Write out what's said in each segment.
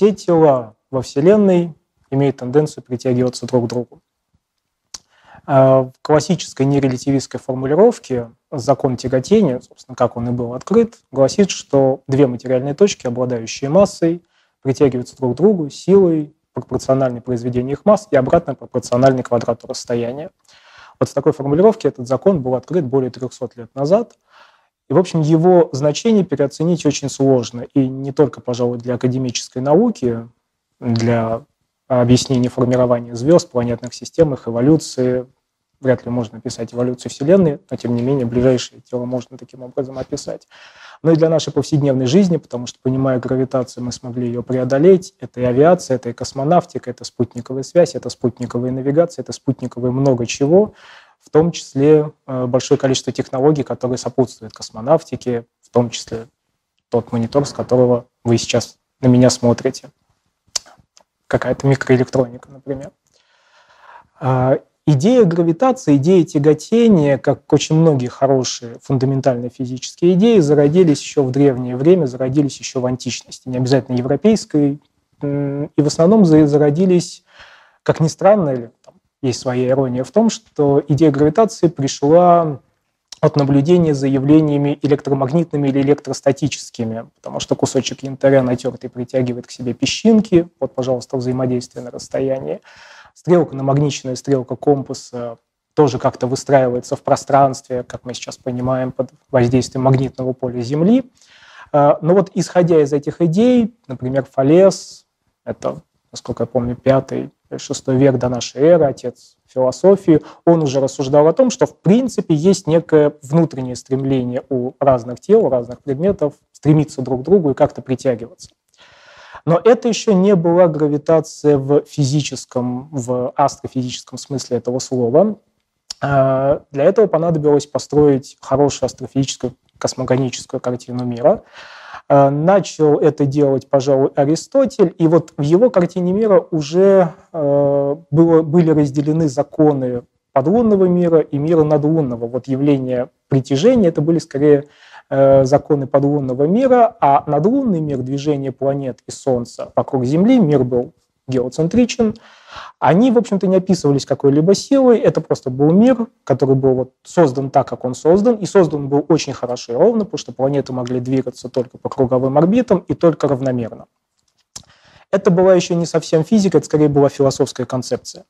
все тела во Вселенной имеют тенденцию притягиваться друг к другу. А, в классической нерелятивистской формулировке закон тяготения, собственно, как он и был открыт, гласит, что две материальные точки, обладающие массой, притягиваются друг к другу силой пропорциональной произведению их масс и обратно пропорциональной квадрату расстояния. Вот в такой формулировке этот закон был открыт более 300 лет назад. И, в общем, его значение переоценить очень сложно. И не только, пожалуй, для академической науки, для объяснения формирования звезд, планетных систем, их эволюции. Вряд ли можно описать эволюцию Вселенной, но, тем не менее, ближайшее тело можно таким образом описать. Но и для нашей повседневной жизни, потому что, понимая гравитацию, мы смогли ее преодолеть. Это и авиация, это и космонавтика, это спутниковая связь, это спутниковая навигация, это спутниковое много чего, в том числе э, большое количество технологий, которые сопутствуют космонавтике, в том числе тот монитор, с которого вы сейчас на меня смотрите какая-то микроэлектроника, например. А, идея гравитации, идея тяготения, как очень многие хорошие фундаментальные физические идеи, зародились еще в древнее время, зародились еще в античности, не обязательно европейской, и в основном зародились, как ни странно, или есть своя ирония в том, что идея гравитации пришла от наблюдения за явлениями электромагнитными или электростатическими, потому что кусочек янтаря натертый притягивает к себе песчинки. Вот, пожалуйста, взаимодействие на расстоянии. Стрелка, намагниченная стрелка компаса тоже как-то выстраивается в пространстве, как мы сейчас понимаем, под воздействием магнитного поля Земли. А, но вот исходя из этих идей, например, Фалес, это, насколько я помню, пятый шестой век до нашей эры, отец философии, он уже рассуждал о том, что в принципе есть некое внутреннее стремление у разных тел, у разных предметов стремиться друг к другу и как-то притягиваться. Но это еще не была гравитация в физическом, в астрофизическом смысле этого слова. А, для этого понадобилось построить хорошую астрофизическую космогоническую картину мира – начал это делать, пожалуй, Аристотель, и вот в его картине мира уже э, было, были разделены законы подлунного мира и мира надлунного. Вот явление притяжения – это были скорее э, законы подлунного мира, а надлунный мир, движение планет и Солнца вокруг Земли, мир был геоцентричен, они, в общем-то, не описывались какой-либо силой, это просто был мир, который был вот создан так, как он создан, и создан был очень хорошо и ровно, потому что планеты могли двигаться только по круговым орбитам и только равномерно. Это была еще не совсем физика, это скорее была философская концепция.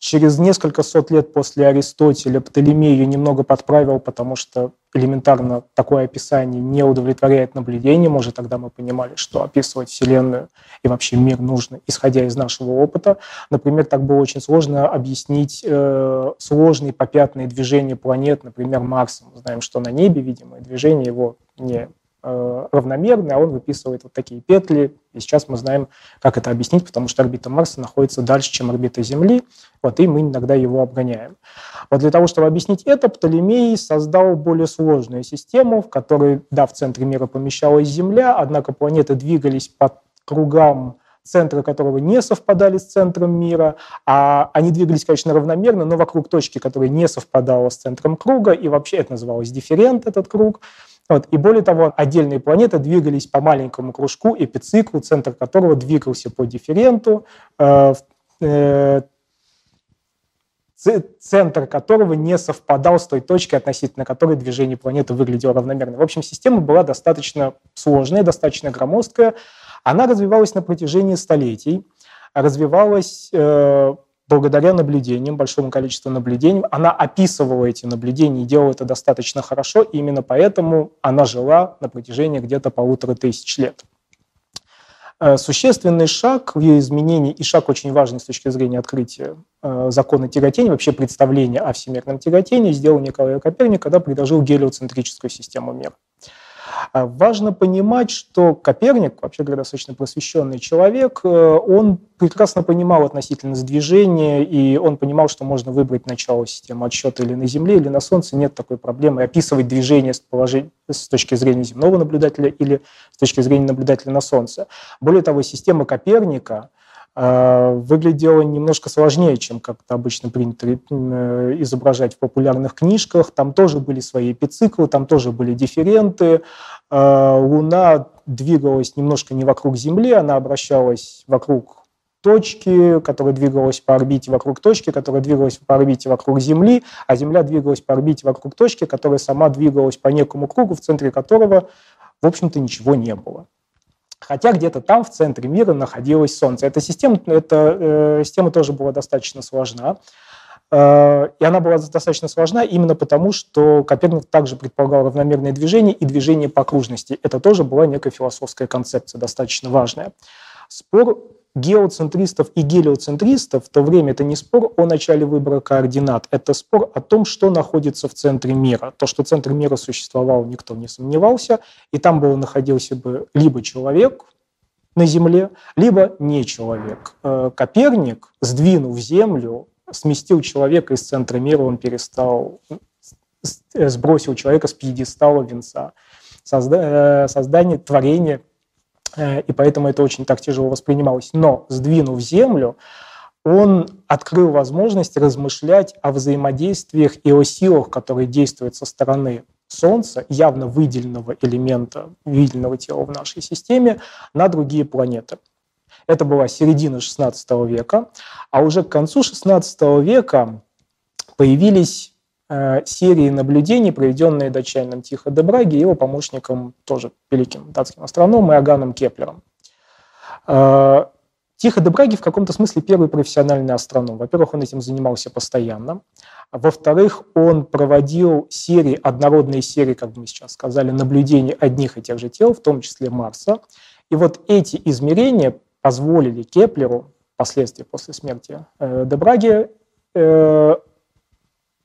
Через несколько сот лет после Аристотеля Птолемей ее немного подправил, потому что элементарно такое описание не удовлетворяет наблюдениям. Уже тогда мы понимали, что описывать Вселенную и вообще мир нужно, исходя из нашего опыта. Например, так было очень сложно объяснить э, сложные попятные движения планет, например, Марса. Мы знаем, что на небе, видимо, движение его не равномерный, а он выписывает вот такие петли. И сейчас мы знаем, как это объяснить, потому что орбита Марса находится дальше, чем орбита Земли, вот, и мы иногда его обгоняем. Вот для того, чтобы объяснить это, Птолемей создал более сложную систему, в которой, да, в центре мира помещалась Земля, однако планеты двигались по кругам центры которого не совпадали с центром мира, а они двигались, конечно, равномерно, но вокруг точки, которая не совпадала с центром круга, и вообще это называлось дифферент, этот круг. Вот. И более того, отдельные планеты двигались по маленькому кружку, эпициклу, центр которого двигался по дифференту, э, э, центр которого не совпадал с той точкой, относительно которой движение планеты выглядело равномерно. В общем, система была достаточно сложная, достаточно громоздкая. Она развивалась на протяжении столетий, развивалась э, благодаря наблюдениям, большому количеству наблюдений, она описывала эти наблюдения и делала это достаточно хорошо, и именно поэтому она жила на протяжении где-то полутора тысяч лет. Э, существенный шаг в ее изменении, и шаг очень важный с точки зрения открытия э, закона тяготения, вообще представления о всемирном тяготении, сделал Николай Коперник, когда предложил гелиоцентрическую систему мира. А важно понимать, что Коперник, вообще говоря, достаточно просвещенный человек, э, он прекрасно понимал относительность движения, и он понимал, что можно выбрать начало системы отсчета или на Земле, или на Солнце, нет такой проблемы. Описывать движение с, положения, с точки зрения земного наблюдателя или с точки зрения наблюдателя на Солнце. Более того, система Коперника – выглядело немножко сложнее, чем как-то обычно принято э, изображать в популярных книжках. Там тоже были свои эпициклы, там тоже были дифференты. Луна двигалась немножко не вокруг Земли, она обращалась вокруг точки, которая двигалась по орбите вокруг точки, которая двигалась по орбите вокруг Земли, а Земля двигалась по орбите вокруг точки, которая сама двигалась по некому кругу, в центре которого, в общем-то, ничего не было. Хотя где-то там, в центре мира, находилось Солнце. Эта система, эта, э, система тоже была достаточно сложна. Э, и она была достаточно сложна именно потому, что Коперник также предполагал равномерное движение и движение по окружности. Это тоже была некая философская концепция, достаточно важная. Спор геоцентристов и гелиоцентристов в то время это не спор о начале выбора координат, это спор о том, что находится в центре мира. То, что центр мира существовал, никто не сомневался, и там был находился бы либо человек на Земле, либо не человек. Э, Коперник, сдвинув Землю, сместил человека из центра мира, он перестал, сбросил человека с пьедестала венца. Созда, э, создание, творение Э, и поэтому это очень так тяжело воспринималось. Но, сдвинув землю, он открыл возможность размышлять о взаимодействиях и о силах, которые действуют со стороны Солнца, явно выделенного элемента, выделенного тела в нашей системе, на другие планеты. Это была середина XVI века, а уже к концу XVI века появились Э, серии наблюдений, проведенные датчанином Тихо де Браги и его помощником, тоже великим датским астрономом Иоганном Кеплером. Э, Тихо де Браги в каком-то смысле первый профессиональный астроном. Во-первых, он этим занимался постоянно. Во-вторых, он проводил серии, однородные серии, как мы сейчас сказали, наблюдений одних и тех же тел, в том числе Марса. И вот эти измерения позволили Кеплеру, впоследствии после смерти э, де Браге,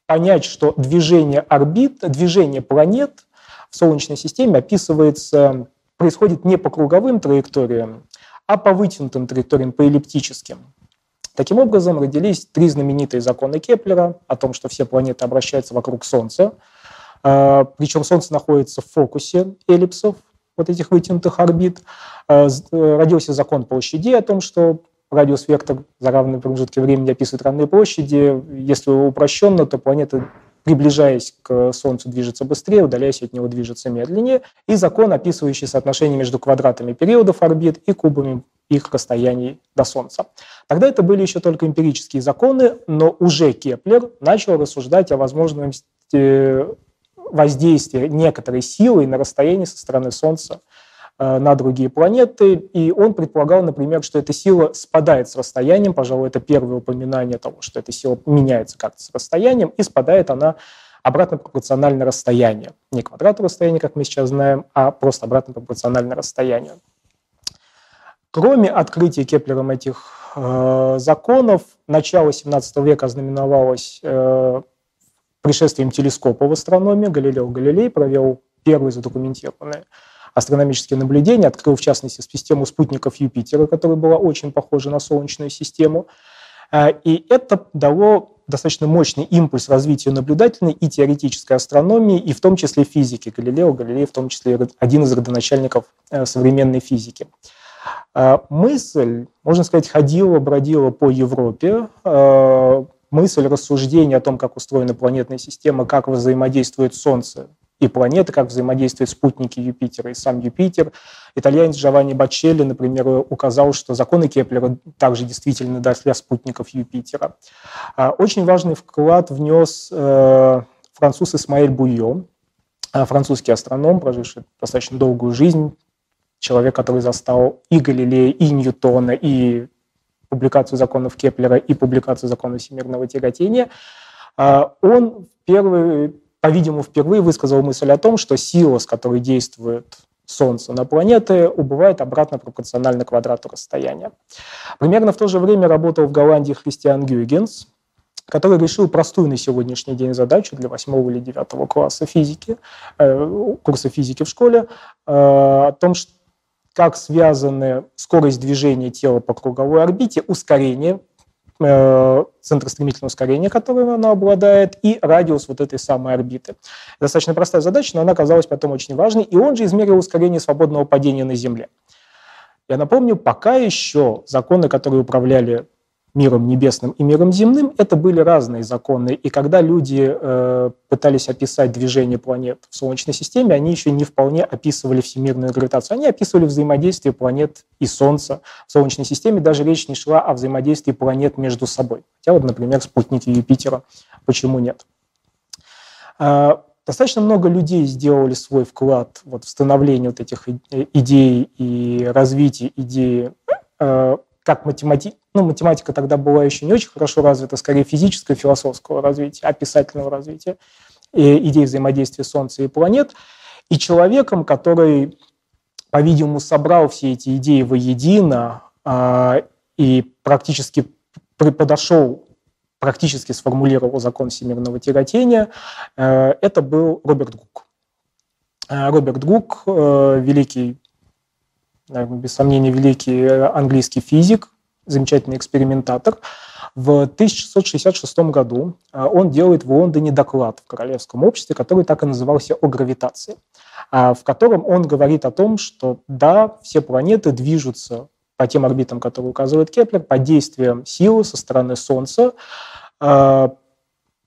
понять, что движение орбит, движение планет в Солнечной системе описывается, происходит не по круговым траекториям, а по вытянутым траекториям, по эллиптическим. Таким образом, родились три знаменитые законы Кеплера о том, что все планеты обращаются вокруг Солнца. А, Причем Солнце находится в фокусе эллипсов, вот этих вытянутых орбит. А, э, родился закон площадей о том, что радиус-вектор за равные промежутки времени описывает равные площади. Если упрощенно, то планета, приближаясь к Солнцу, движется быстрее, удаляясь от него, движется медленнее. И закон, описывающий соотношение между квадратами периодов орбит и кубами их расстояний до Солнца. Тогда это были еще только эмпирические законы, но уже Кеплер начал рассуждать о возможности воздействия некоторой силы на расстояние со стороны Солнца Э, на другие планеты, и он предполагал, например, что эта сила спадает с расстоянием, пожалуй, это первое упоминание того, что эта сила меняется как-то с расстоянием, и спадает она обратно пропорционально расстоянию. Не квадрату расстояния, как мы сейчас знаем, а просто обратно пропорционально расстоянию. Кроме открытия Кеплером этих э, законов, начало 17 века знаменовалось э, пришествием телескопа в астрономии. Галилео Галилей провел первые задокументированные астрономические наблюдения, открыл, в частности, систему спутников Юпитера, которая была очень похожа на Солнечную систему. Э, и это дало достаточно мощный импульс развитию наблюдательной и теоретической астрономии, и в том числе физики. Галилео Галилей в том числе один из родоначальников э, современной физики. Э, мысль, можно сказать, ходила, бродила по Европе. Мысль рассуждения о том, как устроена планетная система, как взаимодействует Солнце и планеты, как взаимодействуют спутники Юпитера и сам Юпитер. Итальянец Джованни Бачелли, например, указал, что законы Кеплера также действительно для спутников Юпитера. А, очень важный вклад внес э, француз Исмаэль Буйо, а, французский астроном, проживший достаточно долгую жизнь, человек, который застал и Галилея, и Ньютона, и публикацию законов Кеплера, и публикацию законов всемирного тяготения. А, он первый по-видимому, впервые высказал мысль о том, что сила, с которой действует Солнце на планеты, убывает обратно пропорционально квадрату расстояния. Примерно в то же время работал в Голландии Христиан Гюйгенс, который решил простую на сегодняшний день задачу для 8 или 9 класса физики, э, курса физики в школе, э, о том, как связаны скорость движения тела по круговой орбите, ускорение центр стремительного ускорения, которым она обладает, и радиус вот этой самой орбиты. Достаточно простая задача, но она оказалась потом очень важной, и он же измерил ускорение свободного падения на Земле. Я напомню, пока еще законы, которые управляли миром небесным и миром земным, это были разные законы. И когда люди э, пытались описать движение планет в Солнечной системе, они еще не вполне описывали всемирную гравитацию. Они описывали взаимодействие планет и Солнца в Солнечной системе. Даже речь не шла о взаимодействии планет между собой. Хотя вот, например, спутники Юпитера. Почему нет? Э, достаточно много людей сделали свой вклад вот, в становление вот этих идей и развитие идеи э, как математи... ну, математика тогда была еще не очень хорошо развита, скорее физического, философского развития, описательного развития, и идей взаимодействия Солнца и планет, и человеком, который, по-видимому, собрал все эти идеи воедино э, и практически подошел, практически сформулировал закон всемирного тяготения, э, это был Роберт Гук. Э, Роберт Гук, э, великий без сомнения, великий э, английский физик, замечательный экспериментатор. В 1666 году э, он делает в Лондоне доклад в Королевском обществе, который так и назывался «О гравитации», а, в котором он говорит о том, что да, все планеты движутся по тем орбитам, которые указывает Кеплер, под действием силы со стороны Солнца, э,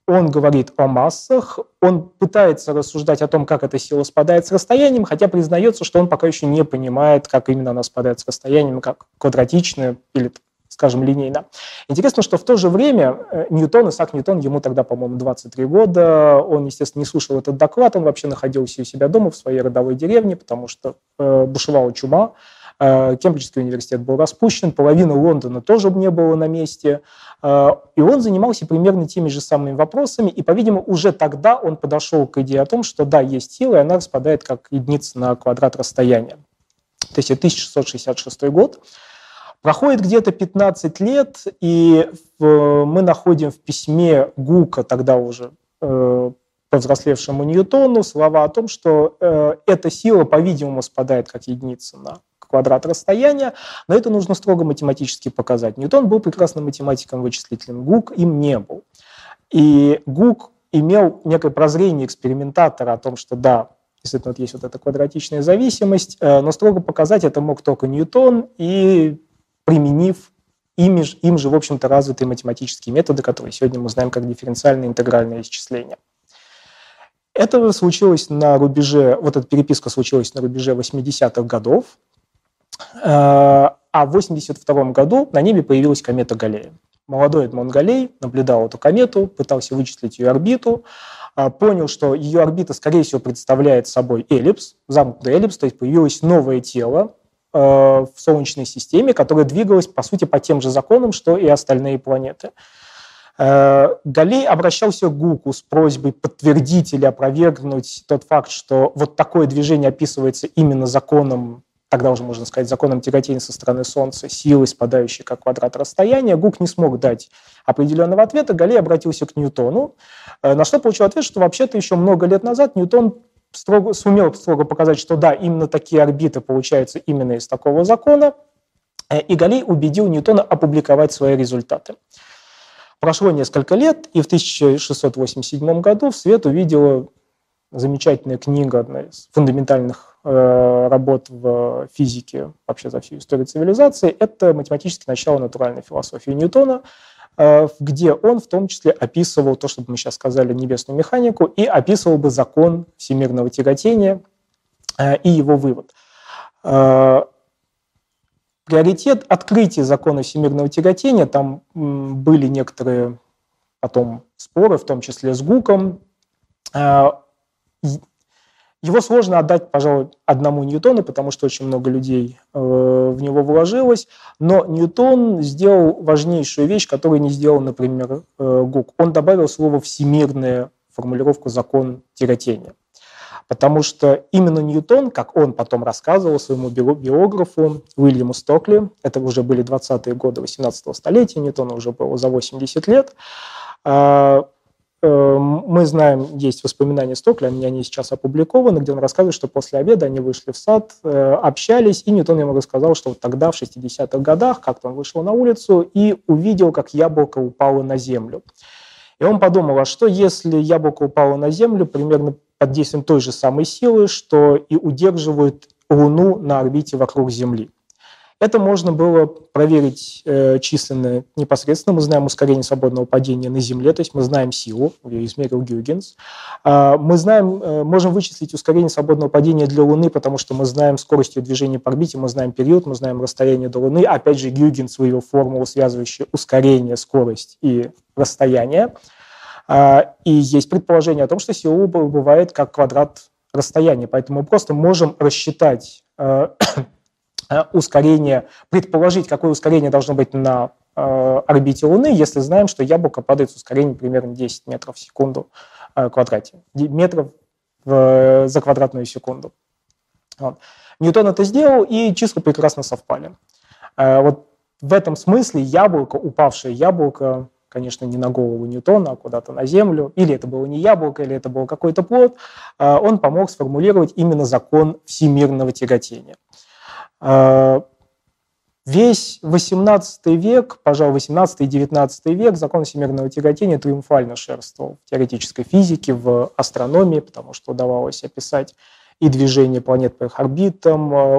он говорит о массах, он пытается рассуждать о том, как эта сила спадает с расстоянием, хотя признается, что он пока еще не понимает, как именно она спадает с расстоянием, как квадратично или, скажем, линейно. Интересно, что в то же время э, Ньютон, Исаак Ньютон, ему тогда, по-моему, 23 года, он, естественно, не слушал этот доклад, он вообще находился у себя дома в своей родовой деревне, потому что э, бушевала чума, Кембриджский университет был распущен, половина Лондона тоже не было на месте. Э, и он занимался примерно теми же самыми вопросами. И, по-видимому, уже тогда он подошел к идее о том, что да, есть сила, и она распадает как единица на квадрат расстояния. То есть это 1666 год. Проходит где-то 15 лет, и мы находим в письме Гука, тогда уже э, повзрослевшему Ньютону, слова о том, что эта сила, по-видимому, спадает как единица на квадрат расстояния, но это нужно строго математически показать. Ньютон был прекрасным математиком, вычислителем, Гук им не был. И Гук имел некое прозрение экспериментатора о том, что да, действительно вот есть вот эта квадратичная зависимость, э, но строго показать это мог только Ньютон, и применив ими, им же, в общем-то, развитые математические методы, которые сегодня мы знаем как дифференциальное интегральное исчисление. Это случилось на рубеже, вот эта переписка случилась на рубеже 80-х годов, а в 1982 году на небе появилась комета Галлея. Молодой Эдмон Галлей наблюдал эту комету, пытался вычислить ее орбиту, э, понял, что ее орбита, скорее всего, представляет собой эллипс, замкнутый эллипс, то есть появилось новое тело э, в Солнечной системе, которое двигалось, по сути, по тем же законам, что и остальные планеты. Галей обращался к Гуку с просьбой подтвердить или опровергнуть тот факт, что вот такое движение описывается именно законом тогда уже можно сказать, законом тяготения со стороны Солнца, силы, спадающей как квадрат расстояния, Гук не смог дать определенного ответа, Галлей обратился к Ньютону, э, на что получил ответ, что вообще-то еще много лет назад Ньютон строго, сумел строго показать, что да, именно такие орбиты получаются именно из такого закона, э, и Галлей убедил Ньютона опубликовать свои результаты. Прошло несколько лет, и в 1687 году в свет увидела замечательная книга, одна из фундаментальных Э, работ в физике вообще за всю историю цивилизации, это математическое начало натуральной философии Ньютона, э, где он в том числе описывал то, что мы сейчас сказали, небесную механику, и описывал бы закон всемирного тяготения э, и его вывод. Приоритет открытия закона всемирного тяготения, там были некоторые потом споры, в том числе с Гуком, его сложно отдать, пожалуй, одному Ньютону, потому что очень много людей э, в него вложилось. Но Ньютон сделал важнейшую вещь, которую не сделал, например, э, Гук. Он добавил слово «всемирная» формулировку «закон тяготения». Потому что именно Ньютон, как он потом рассказывал своему биографу Уильяму Стокли, это уже были 20-е годы 18-го столетия, Ньютону уже было за 80 лет, э, мы знаем, есть воспоминания Стокля, они сейчас опубликованы, где он рассказывает, что после обеда они вышли в сад, э, общались, и Ньютон ему рассказал, что вот тогда, в 60-х годах, как-то он вышел на улицу и увидел, как яблоко упало на землю. И он подумал, а что если яблоко упало на землю примерно под действием той же самой силы, что и удерживает Луну на орбите вокруг Земли? Это можно было проверить э, численно непосредственно. Мы знаем ускорение свободного падения на Земле, то есть мы знаем силу, ее измерил Гюйгенс. Э, мы знаем, э, можем вычислить ускорение свободного падения для Луны, потому что мы знаем скорость ее движения по орбите, мы знаем период, мы знаем расстояние до Луны. Опять же, Гюйгенс вывел формулу, связывающую ускорение, скорость и расстояние. Э, и есть предположение о том, что сила бывает как квадрат расстояния, поэтому мы просто можем рассчитать Э, ускорение, предположить, какое ускорение должно быть на э, орбите Луны, если знаем, что яблоко падает с ускорением примерно 10 метров в секунду э, квадрате, метров за квадратную секунду. Вот. Ньютон это сделал, и числа прекрасно совпали. Вот в этом смысле яблоко, упавшее яблоко, конечно, не на голову Ньютона, а куда-то на Землю, или это было не яблоко, или это был какой-то плод, он помог сформулировать именно закон всемирного тяготения. А, весь 18 век, пожалуй, 18 и 19 век закон всемирного тяготения триумфально шерствовал в теоретической физике, в астрономии, потому что удавалось описать и движение планет по их орбитам. А,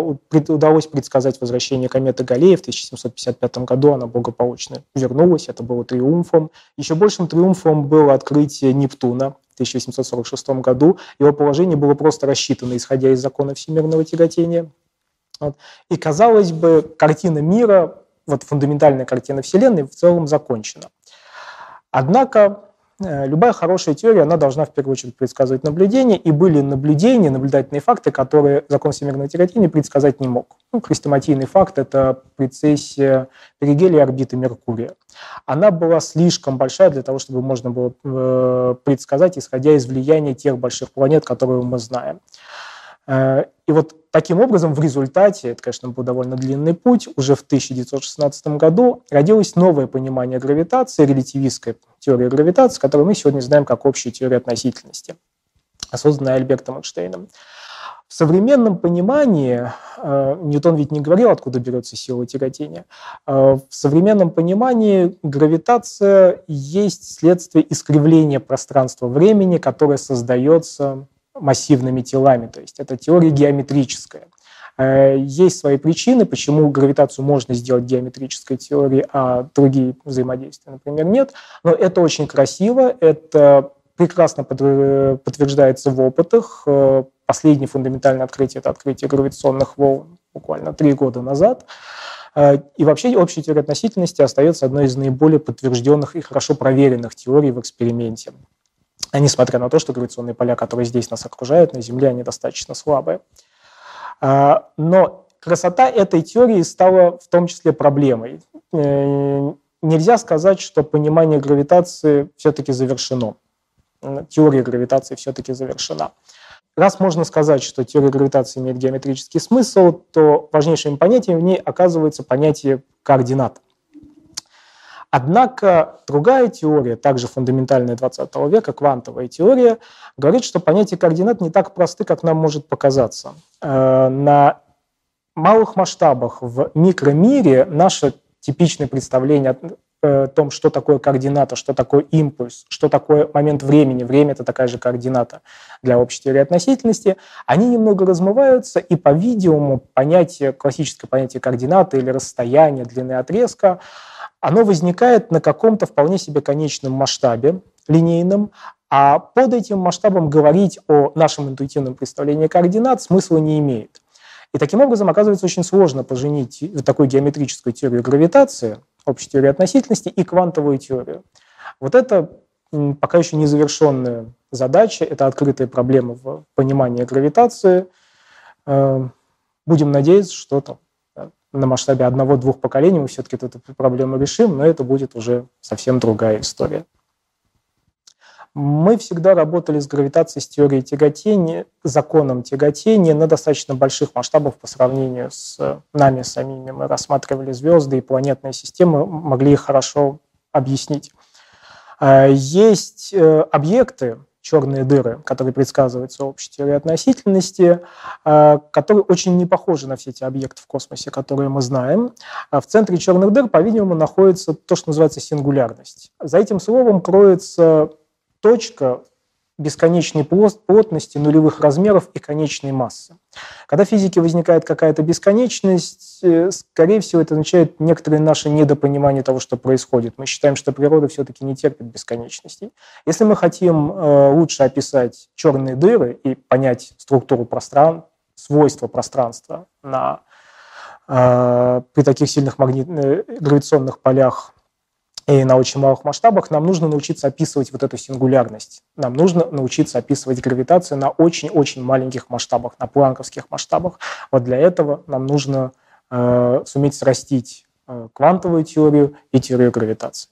удалось предсказать возвращение кометы Галлея в 1755 году. Она благополучно вернулась. Это было триумфом. Еще большим триумфом было открытие Нептуна в 1846 году. Его положение было просто рассчитано, исходя из закона всемирного тяготения. Вот. И, казалось бы, картина мира, вот фундаментальная картина Вселенной в целом закончена. Однако э, любая хорошая теория, она должна в первую очередь предсказывать наблюдения, и были наблюдения, наблюдательные факты, которые закон всемирного тяготения предсказать не мог. Ну, хрестоматийный факт – это прецессия перигелия орбиты Меркурия. Она была слишком большая для того, чтобы можно было э, предсказать, исходя из влияния тех больших планет, которые мы знаем. Э, и вот таким образом в результате, это, конечно, был довольно длинный путь, уже в 1916 году родилось новое понимание гравитации, релятивистская теория гравитации, которую мы сегодня знаем как общую теорию относительности, созданная Альбертом Эйнштейном. В современном понимании, э, Ньютон ведь не говорил, откуда берется сила тяготения, э, в современном понимании гравитация есть следствие искривления пространства-времени, которое создается массивными телами. То есть это теория геометрическая. Э, есть свои причины, почему гравитацию можно сделать геометрической теорией, а другие взаимодействия, например, нет. Но это очень красиво, это прекрасно подтверждается в опытах. Э, последнее фундаментальное открытие – это открытие гравитационных волн буквально три года назад. Э, и вообще общая теория относительности остается одной из наиболее подтвержденных и хорошо проверенных теорий в эксперименте. А несмотря на то, что гравитационные поля, которые здесь нас окружают, на Земле, они достаточно слабые. А, но красота этой теории стала в том числе проблемой. Э, нельзя сказать, что понимание гравитации все-таки завершено. Теория гравитации все-таки завершена. Раз можно сказать, что теория гравитации имеет геометрический смысл, то важнейшим понятием в ней оказывается понятие координат. Однако другая теория, также фундаментальная 20 века, квантовая теория, говорит, что понятие координат не так просты, как нам может показаться. Э, на малых масштабах в микромире наше типичное представление о том, что такое координата, что такое импульс, что такое момент времени. Время – это такая же координата для общей теории относительности. Они немного размываются, и, по-видимому, понятие, классическое понятие координаты или расстояния, длины отрезка – оно возникает на каком-то вполне себе конечном масштабе, линейном, а под этим масштабом говорить о нашем интуитивном представлении координат смысла не имеет. И таким образом оказывается очень сложно поженить такую геометрическую теорию гравитации, общую теорию относительности и квантовую теорию. Вот это пока еще незавершенная задача, это открытая проблема в понимании гравитации. Э, будем надеяться, что там на масштабе одного-двух поколений мы все-таки эту проблему решим, но это будет уже совсем другая история. Мы всегда работали с гравитацией, с теорией тяготения, законом тяготения на достаточно больших масштабах по сравнению с нами самими. Мы рассматривали звезды и планетные системы, могли их хорошо объяснить. А, есть э, объекты, черные дыры, которые предсказываются общей теорией относительности, а, которые очень не похожи на все эти объекты в космосе, которые мы знаем. А в центре черных дыр, по-видимому, находится то, что называется сингулярность. За этим словом кроется точка, бесконечной плотности, нулевых размеров и конечной массы. Когда в физике возникает какая-то бесконечность, э, скорее всего, это означает некоторое наше недопонимание того, что происходит. Мы считаем, что природа все-таки не терпит бесконечностей. Если мы хотим э, лучше описать черные дыры и понять структуру пространства, свойства пространства на, э, при таких сильных магнит... гравитационных полях и на очень малых масштабах, нам нужно научиться описывать вот эту сингулярность. Нам нужно научиться описывать гравитацию на очень-очень маленьких масштабах, на планковских масштабах. Вот для этого нам нужно э, суметь срастить э, квантовую теорию и теорию гравитации.